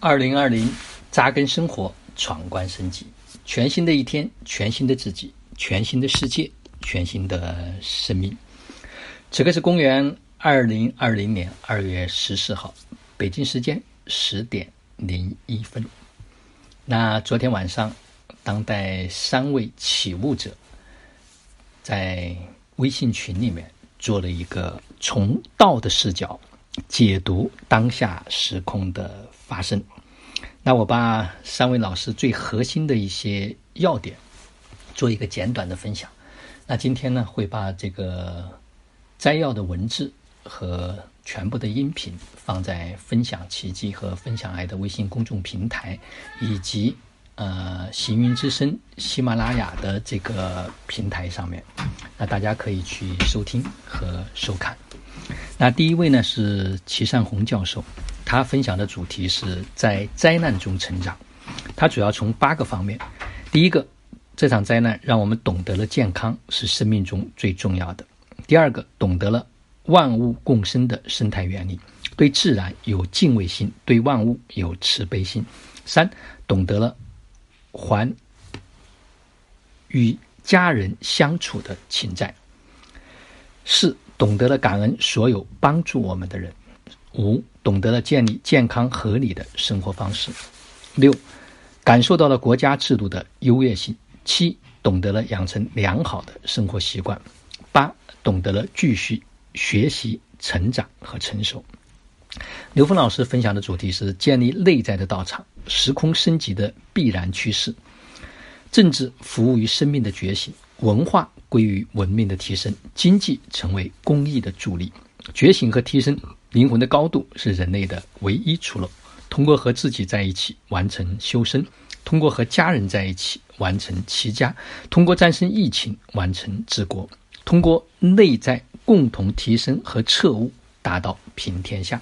二零二零，扎根生活，闯关升级，全新的一天，全新的自己，全新的世界，全新的生命。此刻是公元二零二零年二月十四号，北京时间十点零一分。那昨天晚上，当代三位起悟者在微信群里面做了一个从道的视角解读当下时空的。发生，那我把三位老师最核心的一些要点做一个简短的分享。那今天呢，会把这个摘要的文字和全部的音频放在分享奇迹和分享爱的微信公众平台，以及呃行云之声、喜马拉雅的这个平台上面，那大家可以去收听和收看。那第一位呢是齐善红教授。他分享的主题是在灾难中成长，他主要从八个方面。第一个，这场灾难让我们懂得了健康是生命中最重要的；第二个，懂得了万物共生的生态原理，对自然有敬畏心，对万物有慈悲心；三，懂得了还与家人相处的情债；四，懂得了感恩所有帮助我们的人。五，懂得了建立健康合理的生活方式；六，感受到了国家制度的优越性；七，懂得了养成良好的生活习惯；八，懂得了继续学习、成长和成熟。刘峰老师分享的主题是建立内在的道场，时空升级的必然趋势。政治服务于生命的觉醒，文化归于文明的提升，经济成为公益的助力。觉醒和提升。灵魂的高度是人类的唯一出路。通过和自己在一起完成修身，通过和家人在一起完成齐家，通过战胜疫情完成治国，通过内在共同提升和彻悟，达到平天下。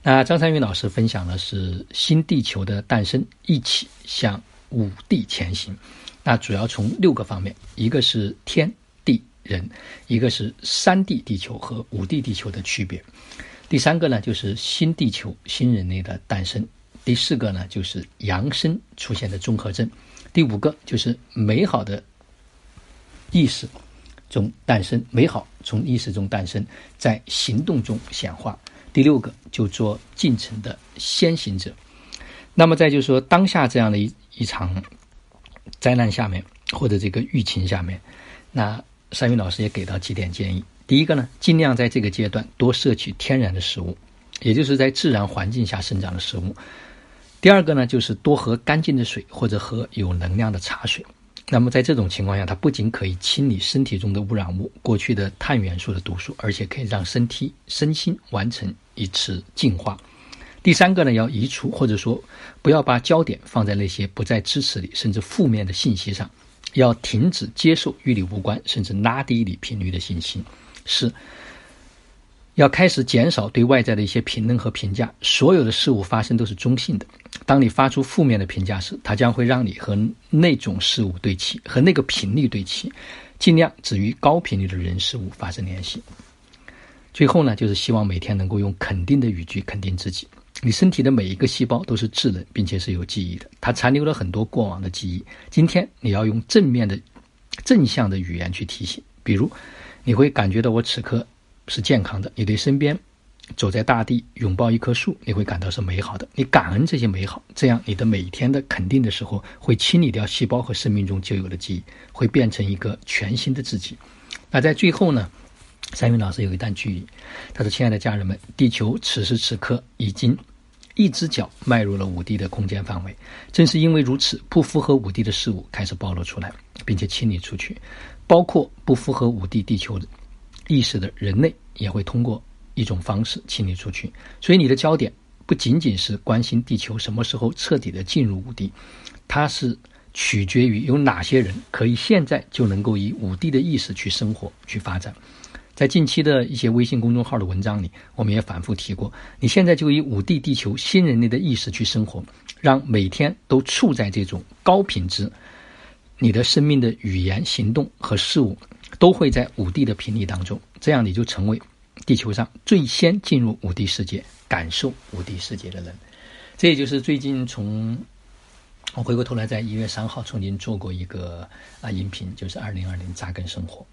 那张三云老师分享的是新地球的诞生，一起向五帝前行。那主要从六个方面，一个是天人，一个是三 D 地球和五 D 地球的区别。第三个呢，就是新地球、新人类的诞生；第四个呢，就是扬生出现的综合症；第五个就是美好的意识中诞生，美好从意识中诞生，在行动中显化；第六个就做进程的先行者。那么再就是说，当下这样的一一场灾难下面，或者这个疫情下面，那山云老师也给到几点建议。第一个呢，尽量在这个阶段多摄取天然的食物，也就是在自然环境下生长的食物。第二个呢，就是多喝干净的水或者喝有能量的茶水。那么在这种情况下，它不仅可以清理身体中的污染物、过去的碳元素的毒素，而且可以让身体身心完成一次净化。第三个呢，要移除或者说不要把焦点放在那些不再支持你甚至负面的信息上，要停止接受与你无关甚至拉低你频率的信息。是要开始减少对外在的一些评论和评价。所有的事物发生都是中性的。当你发出负面的评价时，它将会让你和那种事物对齐，和那个频率对齐。尽量只与高频率的人事物发生联系。最后呢，就是希望每天能够用肯定的语句肯定自己。你身体的每一个细胞都是智能，并且是有记忆的。它残留了很多过往的记忆。今天你要用正面的、正向的语言去提醒，比如。你会感觉到我此刻是健康的。你对身边走在大地，拥抱一棵树，你会感到是美好的。你感恩这些美好，这样你的每天的肯定的时候，会清理掉细胞和生命中旧有的记忆，会变成一个全新的自己。那在最后呢，三云老师有一段句，他说：“亲爱的家人们，地球此时此刻已经一只脚迈入了五 D 的空间范围。正是因为如此，不符合五 D 的事物开始暴露出来，并且清理出去。”包括不符合五 D 地球意识的人类，也会通过一种方式清理出去。所以，你的焦点不仅仅是关心地球什么时候彻底的进入五 D，它是取决于有哪些人可以现在就能够以五 D 的意识去生活、去发展。在近期的一些微信公众号的文章里，我们也反复提过，你现在就以五 D 地球新人类的意识去生活，让每天都处在这种高品质。你的生命的语言、行动和事物，都会在五 D 的频率当中，这样你就成为地球上最先进入五 D 世界、感受五 D 世界的人。这也就是最近从我回过头来，在一月三号曾经做过一个啊音频，就是二零二零扎根生活。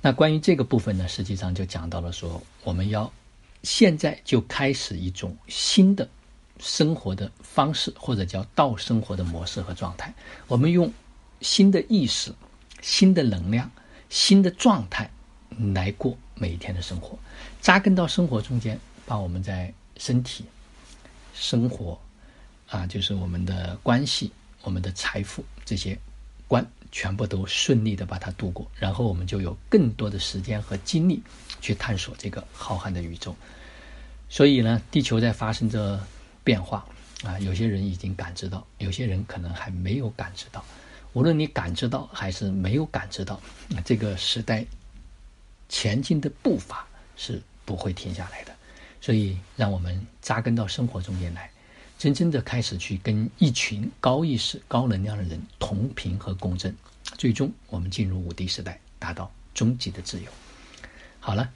那关于这个部分呢，实际上就讲到了说，我们要现在就开始一种新的生活的方式，或者叫道生活的模式和状态。我们用新的意识、新的能量、新的状态来过每一天的生活，扎根到生活中间，把我们在身体。生活，啊，就是我们的关系、我们的财富这些关，全部都顺利的把它度过，然后我们就有更多的时间和精力去探索这个浩瀚的宇宙。所以呢，地球在发生着变化啊，有些人已经感知到，有些人可能还没有感知到。无论你感知到还是没有感知到，这个时代前进的步伐是不会停下来的。所以，让我们扎根到生活中间来，真正的开始去跟一群高意识、高能量的人同频和共振，最终我们进入五 D 时代，达到终极的自由。好了，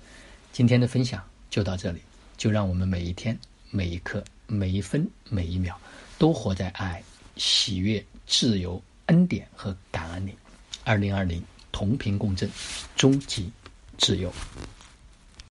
今天的分享就到这里，就让我们每一天、每一刻、每一分、每一秒，都活在爱、喜悦、自由、恩典和感恩里。二零二零，同频共振，终极自由。